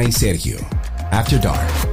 Y Sergio. After Dark.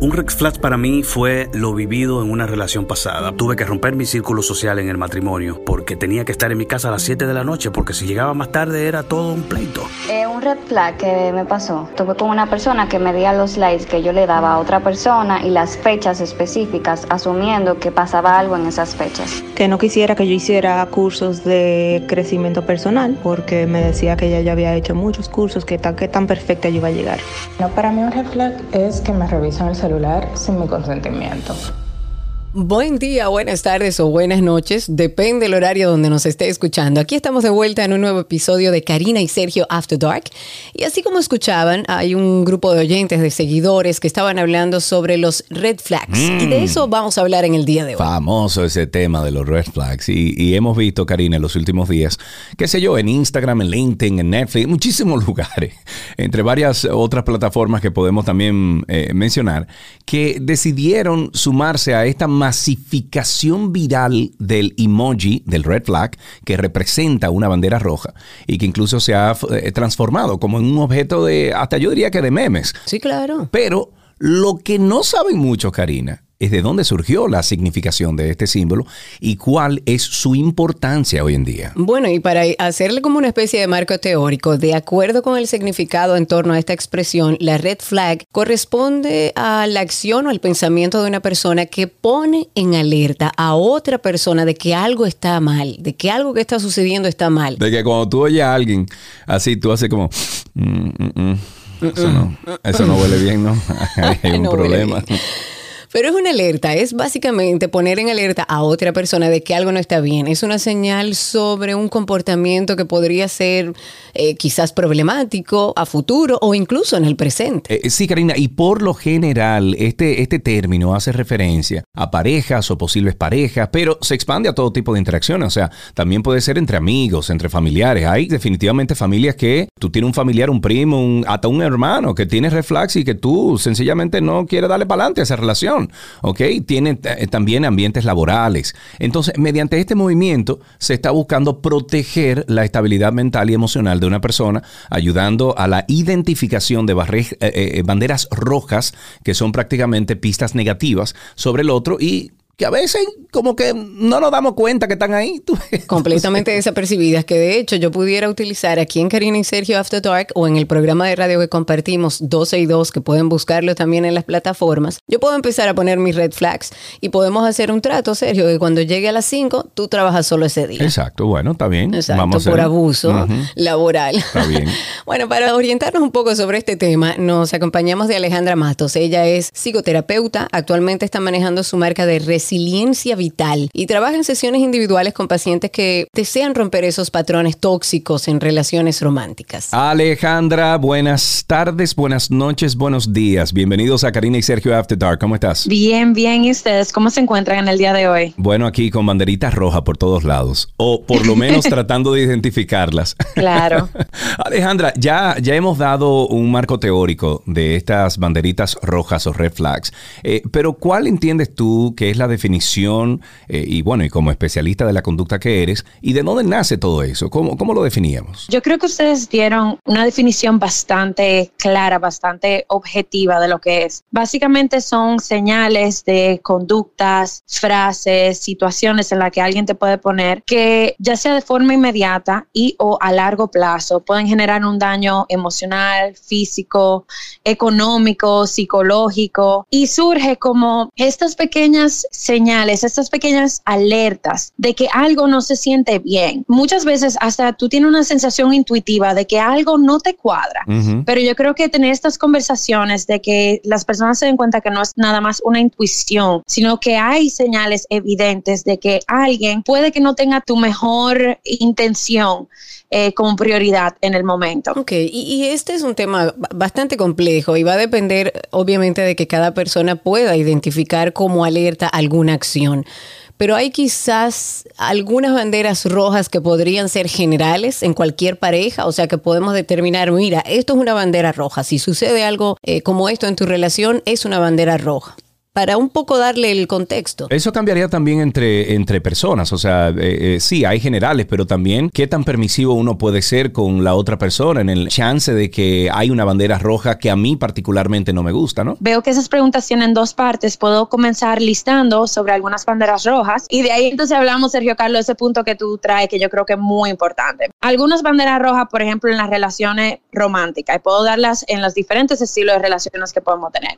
Un red flag para mí fue lo vivido en una relación pasada. Tuve que romper mi círculo social en el matrimonio porque tenía que estar en mi casa a las 7 de la noche porque si llegaba más tarde era todo un pleito. Eh, un red flag que me pasó. Tuve con una persona que medía los likes que yo le daba a otra persona y las fechas específicas asumiendo que pasaba algo en esas fechas. Que no quisiera que yo hiciera cursos de crecimiento personal porque me decía que ella ya había hecho muchos cursos, que tan, que tan perfecta yo iba a llegar. No, para mí un red flag es que me revisan el celular sin mi consentimiento. Buen día, buenas tardes o buenas noches, depende del horario donde nos esté escuchando. Aquí estamos de vuelta en un nuevo episodio de Karina y Sergio After Dark. Y así como escuchaban, hay un grupo de oyentes, de seguidores que estaban hablando sobre los red flags. Y de eso vamos a hablar en el día de hoy. Famoso ese tema de los red flags. Y, y hemos visto, Karina, en los últimos días, qué sé yo, en Instagram, en LinkedIn, en Netflix, en muchísimos lugares, entre varias otras plataformas que podemos también eh, mencionar, que decidieron sumarse a esta masificación viral del emoji, del red flag, que representa una bandera roja y que incluso se ha eh, transformado como en un objeto de, hasta yo diría que de memes. Sí, claro. Pero lo que no saben mucho, Karina, es de dónde surgió la significación de este símbolo y cuál es su importancia hoy en día. Bueno, y para hacerle como una especie de marco teórico, de acuerdo con el significado en torno a esta expresión, la red flag corresponde a la acción o al pensamiento de una persona que pone en alerta a otra persona de que algo está mal, de que algo que está sucediendo está mal. De que cuando tú oyes a alguien así, tú haces como... "Mm, mm, mm". Eso no, eso no huele bien, ¿no? Hay un No huele problema. Pero es una alerta, es básicamente poner en alerta a otra persona de que algo no está bien. Es una señal sobre un comportamiento que podría ser eh, quizás problemático a futuro o incluso en el presente. Eh, sí, Karina, y por lo general este, este término hace referencia a parejas o posibles parejas, pero se expande a todo tipo de interacciones. O sea, también puede ser entre amigos, entre familiares. Hay definitivamente familias que tú tienes un familiar, un primo, un, hasta un hermano que tiene reflex y que tú sencillamente no quieres darle para adelante a esa relación. ¿Ok? Tiene eh, también ambientes laborales. Entonces, mediante este movimiento se está buscando proteger la estabilidad mental y emocional de una persona, ayudando a la identificación de eh, eh, banderas rojas, que son prácticamente pistas negativas sobre el otro y que a veces como que no nos damos cuenta que están ahí. Tú completamente desapercibidas, que de hecho yo pudiera utilizar aquí en Karina y Sergio After Dark o en el programa de radio que compartimos 12 y 2, que pueden buscarlo también en las plataformas. Yo puedo empezar a poner mis red flags y podemos hacer un trato, Sergio, que cuando llegue a las 5 tú trabajas solo ese día. Exacto, bueno, está bien. Exacto, Vamos por abuso laboral. Está bien. bueno, para orientarnos un poco sobre este tema, nos acompañamos de Alejandra Matos. Ella es psicoterapeuta, actualmente está manejando su marca de resiliencia vital y trabaja en sesiones individuales con pacientes que desean romper esos patrones tóxicos en relaciones románticas. Alejandra, buenas tardes, buenas noches, buenos días. Bienvenidos a Karina y Sergio After Dark. ¿Cómo estás? Bien, bien. ¿Y ustedes cómo se encuentran en el día de hoy? Bueno, aquí con banderitas rojas por todos lados, o por lo menos tratando de identificarlas. Claro. Alejandra, ya, ya hemos dado un marco teórico de estas banderitas rojas o red flags, Eh, pero ¿cuál entiendes tú que es la definición, eh, y bueno, y como especialista de la conducta que eres, y de dónde nace todo eso? ¿Cómo, cómo lo definíamos? Yo creo que ustedes dieron una definición bastante clara, bastante objetiva de lo que es. Básicamente son señales de conductas, frases, situaciones en las que alguien te puede poner que ya sea de forma inmediata y o a largo plazo pueden generar un daño emocional, físico, económico, psicológico y surge como estas pequeñas señales, estas pequeñas alertas de que algo no se siente bien. Muchas veces hasta tú tienes una sensación intuitiva de que algo no te cuadra. Ujú. Pero yo creo que tener estas conversaciones de que las personas se den cuenta que no es nada más una intuición, sino que hay señales evidentes de que alguien puede que no tenga tu mejor intención eh, como prioridad en el momento. Ok, y, y este es un tema ba- bastante complejo y va a depender obviamente de que cada persona pueda identificar como alerta alguna acción. Pero hay quizás algunas banderas rojas que podrían ser generales en cualquier pareja, o sea que podemos determinar, mira, esto es una bandera roja, si sucede algo eh, como esto en tu relación, es una bandera roja. Para un poco darle el contexto. Eso cambiaría también entre, entre personas, o sea, eh, eh, sí, hay generales, pero también qué tan permisivo uno puede ser con la otra persona en el chance de que hay una bandera roja que a mí particularmente no me gusta, ¿no? Veo que esas preguntas tienen dos partes. Puedo comenzar listando sobre algunas banderas rojas y de ahí entonces hablamos, Sergio Carlos, ese punto que tú traes que yo creo que es muy importante. Algunas banderas rojas, por ejemplo, en las relaciones románticas, y puedo darlas en los diferentes estilos de relaciones que podemos tener.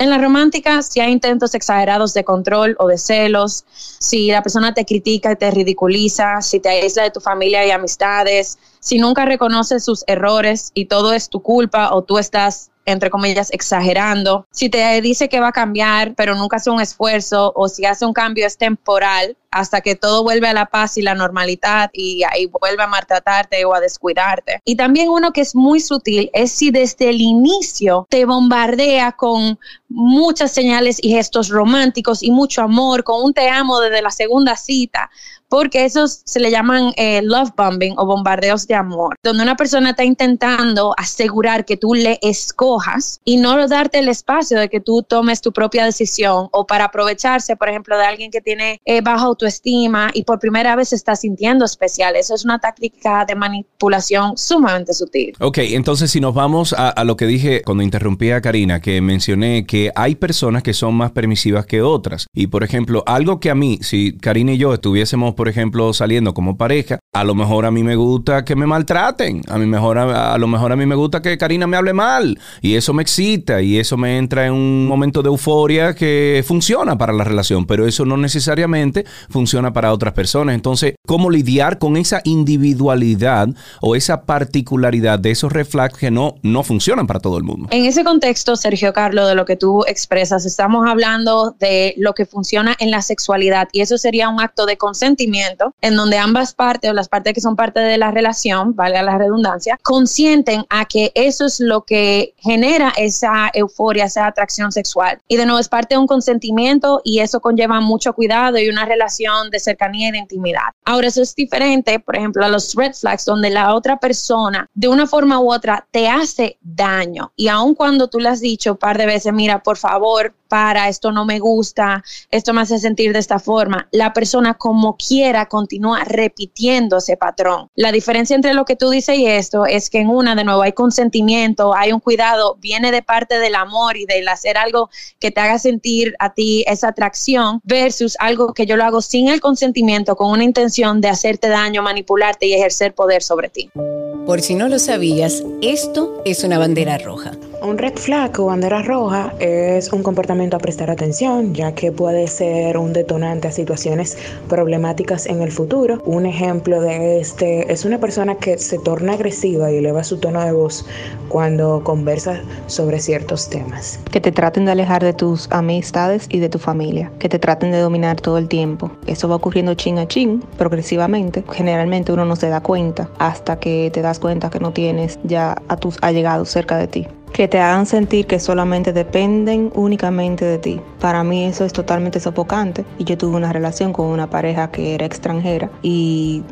En la romántica, si hay intentos exagerados de control o de celos, si la persona te critica y te ridiculiza, si te aísla de tu familia y amistades, si nunca reconoces sus errores y todo es tu culpa o tú estás entre comillas, exagerando. Si te dice que va a cambiar, pero nunca hace un esfuerzo, o si hace un cambio es temporal, hasta que todo vuelve a la paz y la normalidad y ahí vuelve a maltratarte o a descuidarte. Y también uno que es muy sutil es si desde el inicio te bombardea con muchas señales y gestos románticos y mucho amor, con un te amo desde la segunda cita, porque esos se le llaman eh, love bombing o bombardeos de amor, donde una persona está intentando asegurar que tú le escojas y no darte el espacio de que tú tomes tu propia decisión o para aprovecharse, por ejemplo, de alguien que tiene eh, baja autoestima y por primera vez se está sintiendo especial. Eso es una táctica de manipulación sumamente sutil. Ok, entonces si nos vamos a, lo que dije cuando interrumpí a Karina, que mencioné que hay personas que son más permisivas que otras. Y por ejemplo, algo que a mí, si Karina y yo estuviésemos por ejemplo, saliendo como pareja, a lo mejor a mí me gusta que me maltraten, a, mí mejor, a, lo mejor a mí me gusta que Karina me hable mal y eso me excita y eso me entra en un momento de euforia que funciona para la relación, pero eso no necesariamente funciona para otras personas. Entonces, ¿cómo lidiar con esa individualidad o esa particularidad de esos reflex que no, no funcionan para todo el mundo? En ese contexto, Sergio Carlos, de lo que tú expresas, estamos hablando de lo que funciona en la sexualidad y eso sería un acto de consentimiento en donde ambas partes o las partes que son parte de la relación, valga la redundancia, consienten a que eso es lo que genera esa euforia, esa atracción sexual. Y de nuevo es parte de un consentimiento y eso conlleva mucho cuidado y una relación de cercanía y de intimidad. Ahora eso es diferente, por ejemplo, a los red flags donde la otra persona de una forma u otra te hace daño y aun cuando tú le has dicho un par de veces, mira, por favor, para, esto no me gusta, esto me hace sentir de esta forma, la persona como quiera continúa repitiendo ese patrón. La diferencia entre lo que tú dices y esto es que en una, de nuevo, hay consentimiento, hay un cuidado, viene de parte del amor y del hacer algo que te haga sentir a ti esa atracción versus algo que yo lo hago sin el consentimiento, con una intención de hacerte daño, manipularte y ejercer poder sobre ti. Por si no lo sabías, esto es una bandera roja. Un red flag o bandera roja es un comportamiento a prestar atención, ya que puede ser un detonante a situaciones problemáticas en el futuro. Un ejemplo de este es una persona que se torna agresiva y eleva su tono de voz cuando conversa sobre ciertos temas. Que te traten de alejar de tus amistades y de tu familia, que te traten de dominar todo el tiempo. Eso va ocurriendo chin a chin, progresivamente. Generalmente uno no se da cuenta hasta que te das cuenta que no tienes ya a tus allegados cerca de ti que te hagan sentir que solamente dependen únicamente de ti. Para mí eso es totalmente sofocante y yo tuve una relación con una pareja que era extranjera y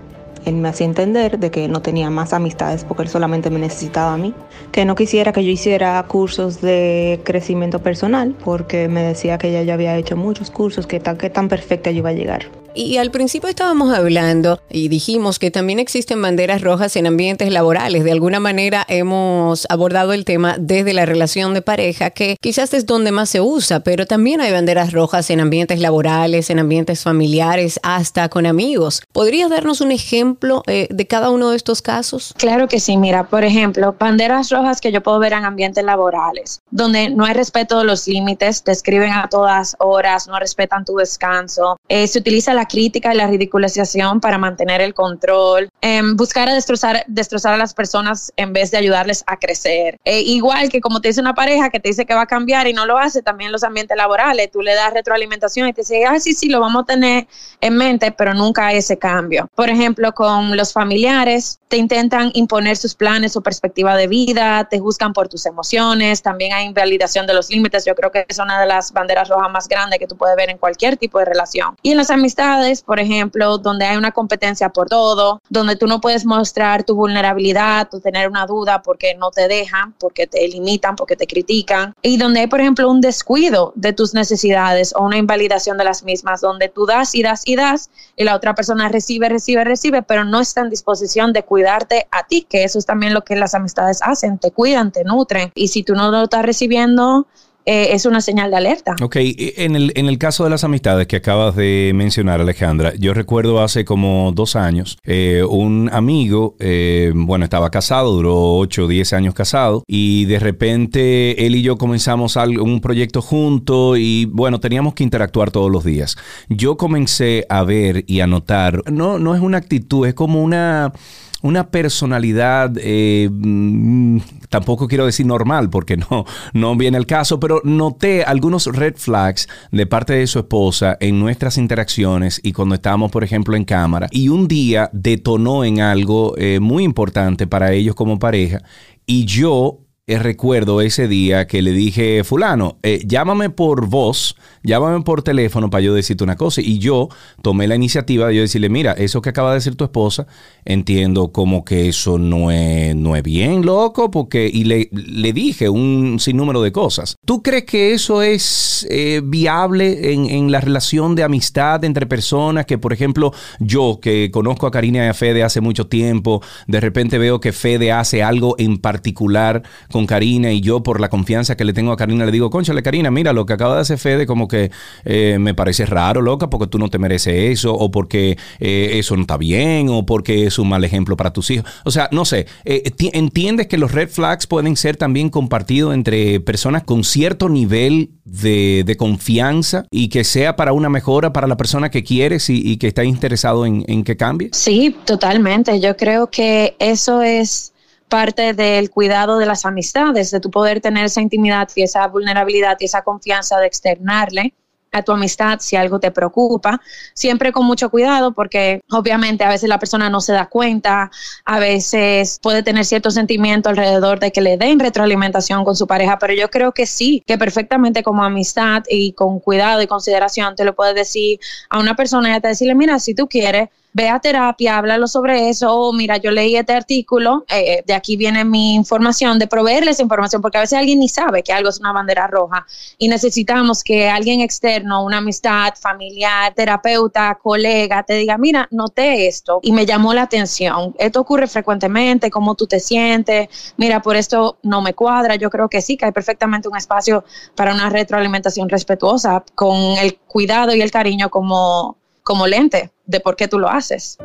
él me hacía entender de que no tenía más amistades porque él solamente me necesitaba a mí. Que no quisiera que yo hiciera cursos de crecimiento personal porque me decía que ella ya había hecho muchos cursos, que tan, que tan perfecta yo iba a llegar. Y al principio estábamos hablando y dijimos que también existen banderas rojas en ambientes laborales. De alguna manera hemos abordado el tema desde la relación de pareja, que quizás es donde más se usa, pero también hay banderas rojas en ambientes laborales, en ambientes familiares, hasta con amigos. ¿Podrías darnos un ejemplo eh, de cada uno de estos casos? Claro que sí. Mira, por ejemplo, banderas rojas que yo puedo ver en ambientes laborales, donde no hay respeto de los límites, te escriben a todas horas, no respetan tu descanso, eh, se utiliza la crítica y la ridiculización para mantener el control, em, buscar a destrozar, destrozar a las personas en vez de ayudarles a crecer. E igual que como te dice una pareja que te dice que va a cambiar y no lo hace, también los ambientes laborales, tú le das retroalimentación y te dice, ah, sí, sí, lo vamos a tener en mente, pero nunca hay ese cambio. Por ejemplo, con los familiares, te intentan imponer sus planes o perspectiva de vida, te juzgan por tus emociones, también hay invalidación de los límites, yo creo que es una de las banderas rojas más grandes que tú puedes ver en cualquier tipo de relación. Y en las amistades, por ejemplo, donde hay una competencia por todo, donde tú no puedes mostrar tu vulnerabilidad, tu tener una duda porque no te dejan, porque te limitan, porque te critican, y donde hay, por ejemplo, un descuido de tus necesidades o una invalidación de las mismas, donde tú das y das y das y la otra persona recibe, recibe, recibe, pero no está en disposición de cuidarte a ti, que eso es también lo que las amistades hacen, te cuidan, te nutren, y si tú no lo estás recibiendo, eh, es una señal de alerta. Ok, en el, en el caso de las amistades que acabas de mencionar, Alejandra, yo recuerdo hace como dos años, eh, un amigo, eh, bueno, estaba casado, duró 8 o 10 años casado, y de repente él y yo comenzamos un proyecto juntos y bueno, teníamos que interactuar todos los días. Yo comencé a ver y a notar, no, no es una actitud, es como una una personalidad, eh, mm, tampoco quiero decir normal porque no, no viene el caso, pero noté algunos red flags de parte de su esposa en nuestras interacciones y cuando estábamos, por ejemplo, en cámara. Y un día detonó en algo eh, muy importante para ellos como pareja y yo eh, recuerdo ese día que le dije, fulano, eh, llámame por voz, llámame por teléfono para yo decirte una cosa. Y yo tomé la iniciativa de yo decirle, mira, eso que acaba de decir tu esposa, entiendo como que eso no es, no es bien, loco, porque, y le, le dije un sinnúmero de cosas. ¿Tú crees que eso es eh, viable en, en, la relación de amistad entre personas? Que, por ejemplo, yo que conozco a Karina y a Fede hace mucho tiempo, de repente veo que Fede hace algo en particular Karina y yo por la confianza que le tengo a Karina le digo, conchale Karina, mira lo que acaba de hacer Fede como que eh, me parece raro, loca, porque tú no te mereces eso o porque eh, eso no está bien o porque es un mal ejemplo para tus hijos. O sea, no sé, eh, entiendes que los red flags pueden ser también compartidos entre personas con cierto nivel de, confianza y que sea para una mejora para la persona que quieres y, que está interesado en, en que cambie? Sí, totalmente. Yo creo que eso es parte del cuidado de las amistades, de tu poder tener esa intimidad y esa vulnerabilidad y esa confianza de externarle a tu amistad si algo te preocupa, siempre con mucho cuidado porque obviamente a veces la persona no se da cuenta, a veces puede tener cierto sentimiento alrededor de que le den retroalimentación con su pareja, pero yo creo que sí, que perfectamente como amistad y con cuidado y consideración te lo puedes decir a una persona y hasta decirle, mira, si tú quieres, ve a terapia, háblalo sobre eso, o mira, yo leí este artículo, eh, de aquí viene mi información, de proveerles información, porque a veces alguien ni sabe que algo es una bandera roja y necesitamos que alguien externo, una amistad, familiar, terapeuta, colega, te diga, mira, noté esto y me llamó la atención, esto ocurre frecuentemente, cómo tú te sientes, mira, por esto no me cuadra, yo creo que sí, que hay perfectamente un espacio para una retroalimentación respetuosa, con el cuidado y el cariño como como lente de por qué tú lo haces.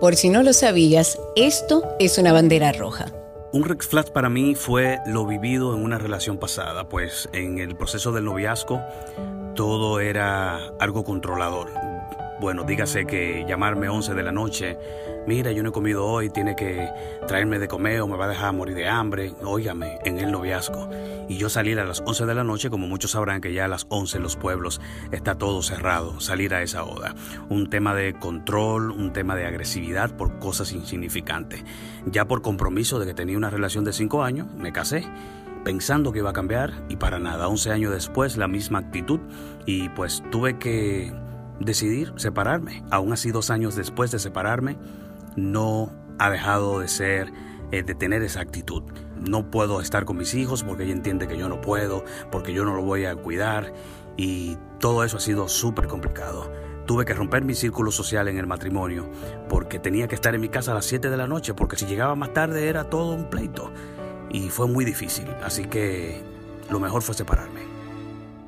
Por si no lo sabías, esto es una bandera roja. Un red flag para mí fue lo vivido en una relación pasada, pues en el proceso del noviazgo todo era algo controlador. Bueno, dígase que llamarme 11 de la noche mira, yo no he comido hoy, tiene que traerme de comer o me va a dejar morir de hambre, óigame, en el noviazgo. Y yo salir a las 11 de la noche, como muchos sabrán que ya a las 11 en los pueblos está todo cerrado, salir a esa hora. Un tema de control, un tema de agresividad por cosas insignificantes. Ya por compromiso de que tenía una relación de 5 años, me casé pensando que iba a cambiar y para nada. 11 años después la misma actitud y pues tuve que decidir separarme. Aún así dos años después de separarme, no ha dejado de ser, eh, de tener esa actitud. No puedo estar con mis hijos porque ella entiende que yo no puedo, porque yo no lo voy a cuidar y todo eso ha sido súper complicado. Tuve que romper mi círculo social en el matrimonio porque tenía que estar en mi casa a las 7 de la noche porque si llegaba más tarde era todo un pleito y fue muy difícil, así que lo mejor fue separarme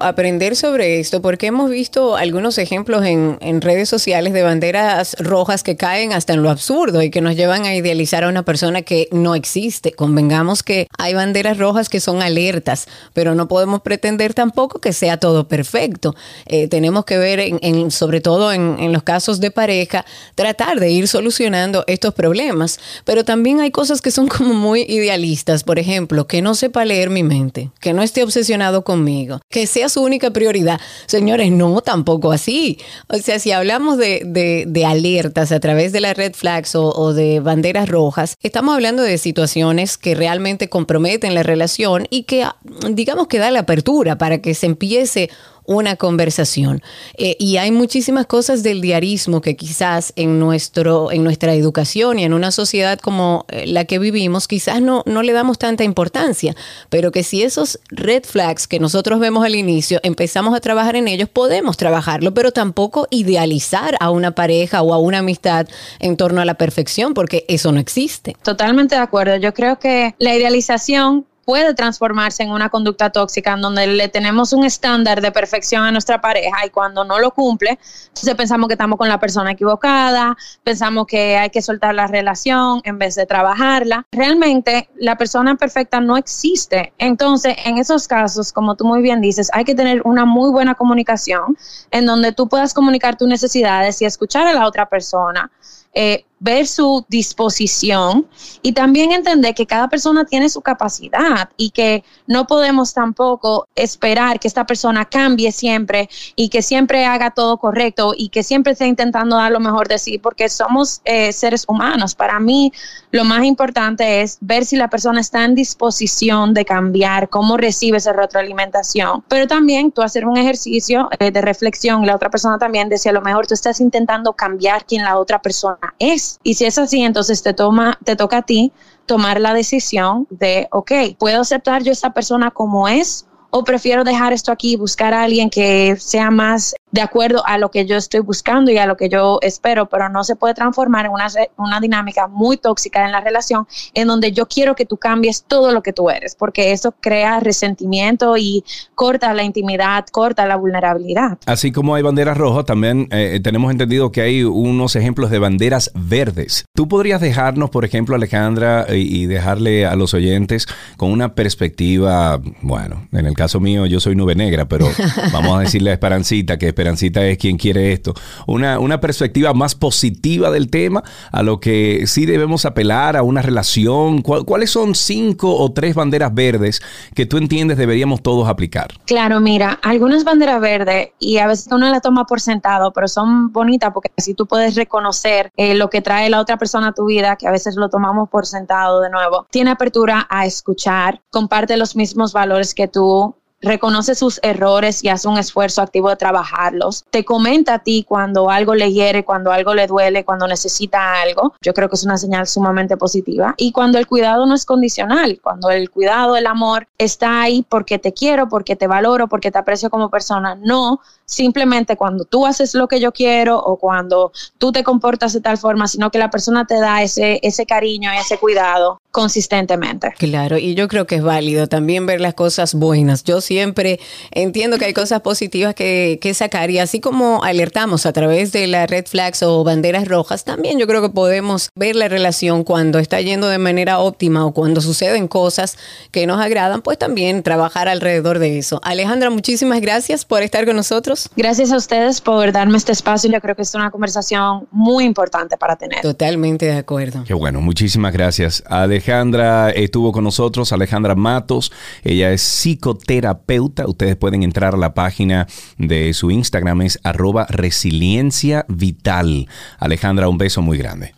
aprender sobre esto porque hemos visto algunos ejemplos en, en, redes sociales de banderas rojas que caen hasta en lo absurdo y que nos llevan a idealizar a una persona que no existe. Convengamos que hay banderas rojas que son alertas, pero no podemos pretender tampoco que sea todo perfecto. Eh, tenemos que ver, en, sobre todo en, en los casos de pareja, tratar de ir solucionando estos problemas. Pero también hay cosas que son como muy idealistas. Por ejemplo, que no sepa leer mi mente, que no esté obsesionado conmigo, que sea su única prioridad. Señores, no, tampoco así. O sea, si hablamos de, de, alertas a través de las red flags o, o de banderas rojas, estamos hablando de situaciones que realmente comprometen la relación y que, digamos que da la apertura para que se empiece una conversación. Eh, y hay muchísimas cosas del diarismo que quizás en, nuestro, en nuestra educación y en una sociedad como eh, la que vivimos, quizás no, no le damos tanta importancia, pero que si esos red flags que nosotros vemos al inicio empezamos a trabajar en ellos, podemos trabajarlo, pero tampoco idealizar a una pareja o a una amistad en torno a la perfección, porque eso no existe. Totalmente de acuerdo. Yo creo que la idealización puede transformarse en una conducta tóxica en donde le tenemos un estándar de perfección a nuestra pareja y cuando no lo cumple, entonces pensamos que estamos con la persona equivocada, pensamos que hay que soltar la relación en vez de trabajarla. Realmente la persona perfecta no existe. Entonces, en esos casos, como tú muy bien dices, hay que tener una muy buena comunicación en donde tú puedas comunicar tus necesidades y escuchar a la otra persona. Eh, ver su disposición y también entender que cada persona tiene su capacidad y que no podemos tampoco esperar que esta persona cambie siempre y que siempre haga todo correcto y que siempre esté intentando dar lo mejor de sí porque somos eh, seres humanos. Para mí lo más importante es ver si la persona está en disposición de cambiar, cómo recibe esa retroalimentación, pero también tú hacer un ejercicio eh, de reflexión. La otra persona también decía a lo mejor tú estás intentando cambiar quien la otra persona es y si es así, entonces te, toma, te toca a ti tomar la decisión de, ok, ¿puedo aceptar yo a esa persona como es? ¿O prefiero dejar esto aquí y buscar a alguien que sea más de acuerdo a lo que yo estoy buscando y a lo que yo espero, pero no se puede transformar en una, una dinámica muy tóxica en la relación en donde yo quiero que tú cambies todo lo que tú eres, porque eso crea resentimiento y corta la intimidad, corta la vulnerabilidad. Así como hay banderas rojas, también eh, tenemos entendido que hay unos ejemplos de banderas verdes. ¿Tú podrías dejarnos, por ejemplo, Alejandra, y dejarle a los oyentes con una perspectiva, bueno, en el caso mío yo soy nube negra, pero vamos a decirle a Esperancita que Esperancita es quien quiere esto. Una, una perspectiva más positiva del tema, a lo que sí debemos apelar a una relación. ¿Cuáles son cinco o tres banderas verdes que tú entiendes deberíamos todos aplicar? Claro, mira, algunas banderas verdes y a veces uno la toma por sentado, pero son bonitas porque así tú puedes reconocer eh, lo que trae la otra persona a tu vida, que a veces lo tomamos por sentado de nuevo. Tiene apertura a escuchar, comparte los mismos valores que tú, reconoce sus errores y hace un esfuerzo activo de trabajarlos. Te comenta a ti cuando algo le hiere, cuando algo le duele, cuando necesita algo. Yo creo que es una señal sumamente positiva. Y cuando el cuidado no es condicional, cuando el cuidado, el amor está ahí porque te quiero, porque te valoro, porque te aprecio como persona, no simplemente cuando tú haces lo que yo quiero o cuando tú te comportas de tal forma, sino que la persona te da ese, ese cariño y ese cuidado consistentemente. Claro, y yo creo que es válido también ver las cosas buenas. Yo siempre entiendo que hay cosas positivas que, que sacar y así como alertamos a través de las red flags o banderas rojas, también yo creo que podemos ver la relación cuando está yendo de manera óptima o cuando suceden cosas que nos agradan, pues también trabajar alrededor de eso. Alejandra, muchísimas gracias por estar con nosotros. Gracias a ustedes por darme este espacio. Yo creo que es una conversación muy importante para tener. Totalmente de acuerdo. Qué bueno, muchísimas gracias. Alejandra estuvo con nosotros, Alejandra Matos. Ella es psicoterapeuta. Ustedes pueden entrar a la página de su Instagram, es arroba resiliencia vital. Alejandra, un beso muy grande.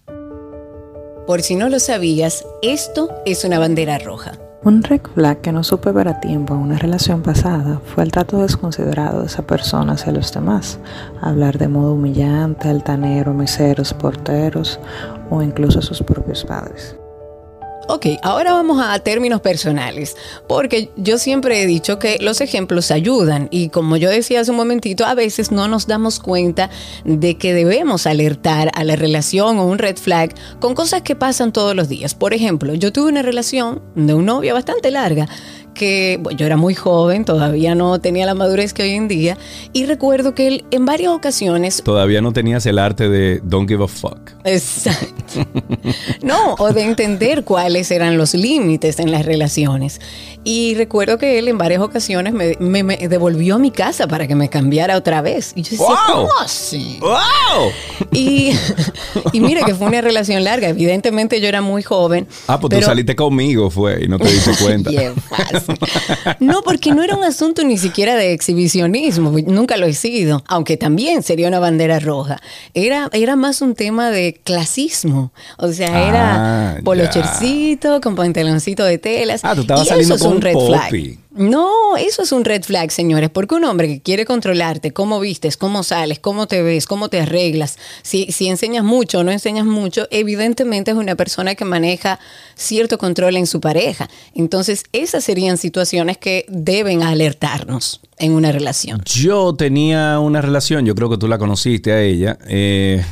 Por si no lo sabías, esto es una bandera roja. Un red flag que no supe ver a tiempo en una relación pasada fue el trato desconsiderado de esa persona hacia los demás. Hablar de modo humillante, altanero, meseros, porteros o incluso a sus propios padres. Ok, ahora vamos a términos personales, porque yo siempre he dicho que los ejemplos ayudan y como yo decía hace un momentito, a veces no nos damos cuenta de que debemos alertar a la relación o un red flag con cosas que pasan todos los días. Por ejemplo, yo tuve una relación de un novio bastante larga que yo era muy joven, todavía no tenía la madurez que hoy en día, y recuerdo que él en varias ocasiones... Todavía no tenías el arte de don't give a fuck. Exacto. no, o de entender cuáles eran los límites en las relaciones. Y recuerdo que él en varias ocasiones me, devolvió a mi casa para que me cambiara otra vez. Y yo decía, ¿cómo así? ¡Wow! Y, y mira que fue una relación larga. Evidentemente yo era muy joven. Ah, pues tú saliste conmigo, fue, y no te diste cuenta. No, porque no era un asunto ni siquiera de exhibicionismo. Nunca lo he sido. Aunque también sería una bandera roja. Era, era más un tema de clasismo. O sea, era ah, polochercito con pantaloncito de telas. Ah, tú estabas saliendo con un red flag. No, eso es un red flag, señores, porque un hombre que quiere controlarte, cómo vistes, cómo sales, cómo te ves, cómo te arreglas, si, si enseñas mucho o no enseñas mucho, evidentemente es una persona que maneja cierto control en su pareja. Entonces, esas serían situaciones que deben alertarnos en una relación. Yo tenía una relación, yo creo que tú la conociste a ella. Eh,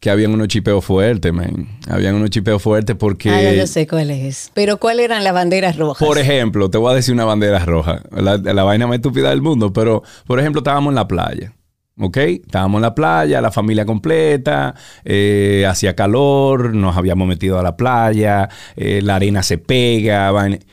que habían unos chipeos fuertes, man. Habían unos chipeos fuertes porque... Ah, yo sé cuál es. Pero ¿cuáles eran las banderas rojas? Por ejemplo, te voy a decir una bandera roja. La, la vaina más estúpida del mundo. Pero, por ejemplo, estábamos en la playa. ¿Ok? Estábamos en la playa, la familia completa, eh, hacía calor, nos habíamos metido a la playa, eh, la arena se pega,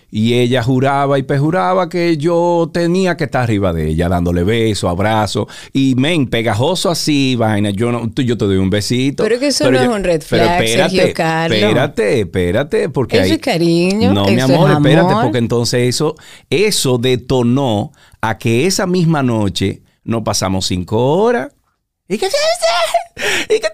y ella juraba y pejuraba que yo tenía que estar arriba de ella, dándole besos, abrazos, y men, pegajoso así, vaina, yo, no, yo te doy un besito. Pero que eso no es un red flag, espérate, Sergio Carlos. Espérate, espérate, porque Eso es cariño, No, mi amor, espérate, porque entonces eso, eso detonó a que esa misma noche no pasamos cinco horas. ¿Y qué ¿Y qué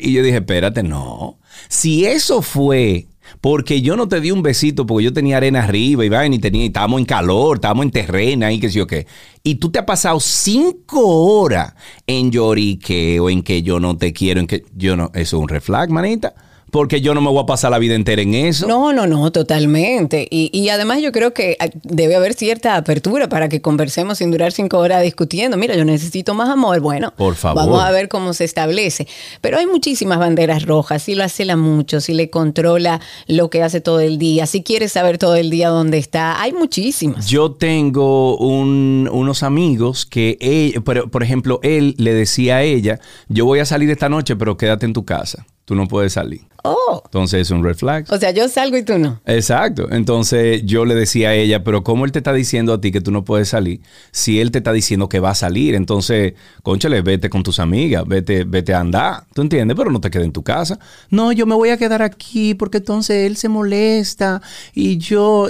Y yo dije, espérate, no. Si eso fue porque yo no te di un besito porque yo tenía arena arriba y, y tenía, estábamos en calor, estábamos en terrena y qué sé yo qué. Y tú te has pasado cinco horas en llorique o en que yo no te quiero, en que yo no. Eso es un reflag, manita porque yo no me voy a pasar la vida entera en eso. No, no, no, totalmente. Y, y, además yo creo que debe haber cierta apertura para que conversemos sin durar cinco horas discutiendo. Mira, yo necesito más amor. Bueno, por favor. Vamos a ver cómo se establece. Pero hay muchísimas banderas rojas. Si lo la mucho, si le controla lo que hace todo el día, si quiere saber todo el día dónde está, hay muchísimas. Yo tengo un, unos amigos que, ella, por, por ejemplo, él le decía a ella, yo voy a salir esta noche, pero quédate en tu casa tú no puedes salir. Oh. Entonces es un red flag. O sea, yo salgo y tú no. Exacto. Entonces yo le decía a ella, pero ¿cómo él te está diciendo a ti que tú no puedes salir si él te está diciendo que va a salir? Entonces, conchale, vete con tus amigas, vete, vete a andar. ¿Tú entiendes? Pero no te quedes en tu casa. No, yo me voy a quedar aquí porque entonces él se molesta y yo...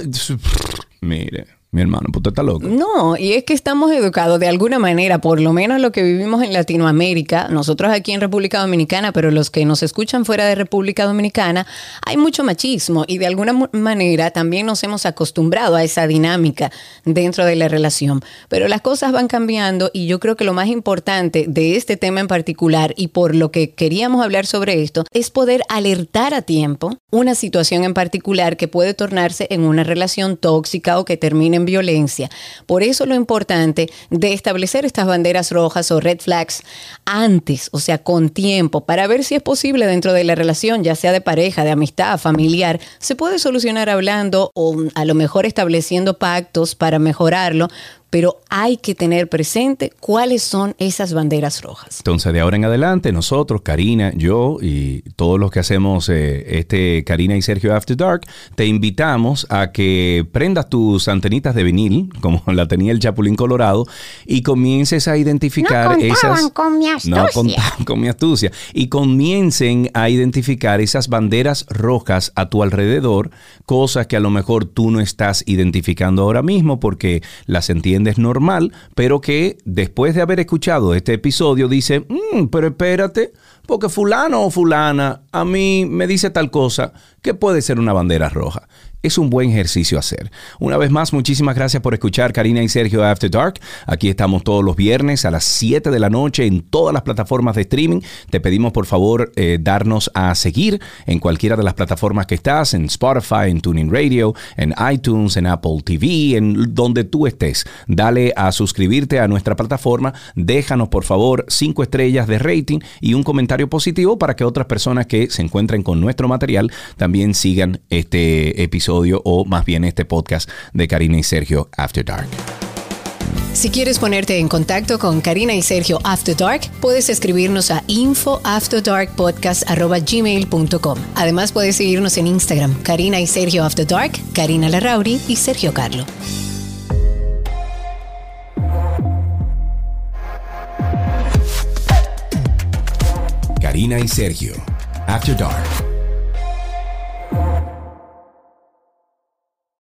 Mire, mi hermano, pues está loco. No, y es que estamos educados de alguna manera, por lo menos lo que vivimos en Latinoamérica, nosotros aquí en República Dominicana, pero los que nos escuchan fuera de República Dominicana, hay mucho machismo y de alguna manera también nos hemos acostumbrado a esa dinámica dentro de la relación. Pero las cosas van cambiando y yo creo que lo más importante de este tema en particular y por lo que queríamos hablar sobre esto es poder alertar a tiempo una situación en particular que puede tornarse en una relación tóxica o que termine violencia. Por eso lo importante de establecer estas banderas rojas o red flags antes, o sea, con tiempo, para ver si es posible dentro de la relación, ya sea de pareja, de amistad, familiar, se puede solucionar hablando o a lo mejor estableciendo pactos para mejorarlo, pero hay que tener presente cuáles son esas banderas rojas. Entonces, de ahora en adelante, nosotros, Karina, yo y todos los que hacemos eh, este Karina y Sergio After Dark, te invitamos a que prendas tus antenitas de vinil, como la tenía el Chapulín Colorado, y comiences a identificar no esas. Con mi astucia. No contaban con mi astucia. Y comiencen a identificar esas banderas rojas a tu alrededor, cosas que a lo mejor tú no estás identificando ahora mismo porque las entiendes es normal, pero que después de haber escuchado este episodio dice, mm, pero espérate, porque fulano o fulana a mí me dice tal cosa que puede ser una bandera roja es un buen ejercicio hacer. Una vez más, muchísimas gracias por escuchar Karina y Sergio After Dark. Aquí estamos todos los viernes a las 7 de la noche en todas las plataformas de streaming. Te pedimos por favor eh, darnos a seguir en cualquiera de las plataformas que estás, en Spotify, en Tuning Radio, en iTunes, en Apple TV, en donde tú estés. Dale a suscribirte a nuestra plataforma. Déjanos por favor 5 estrellas de rating y un comentario positivo para que otras personas que se encuentren con nuestro material también sigan este episodio o más bien este podcast de Karina y Sergio After Dark. Si quieres ponerte en contacto con Karina y Sergio After Dark, puedes escribirnos a infoafterdarkpodcast.gmail.com. Además, puedes seguirnos en Instagram, Karina y Sergio After Dark, Karina Larrauri y Sergio Carlo. Karina y Sergio After Dark.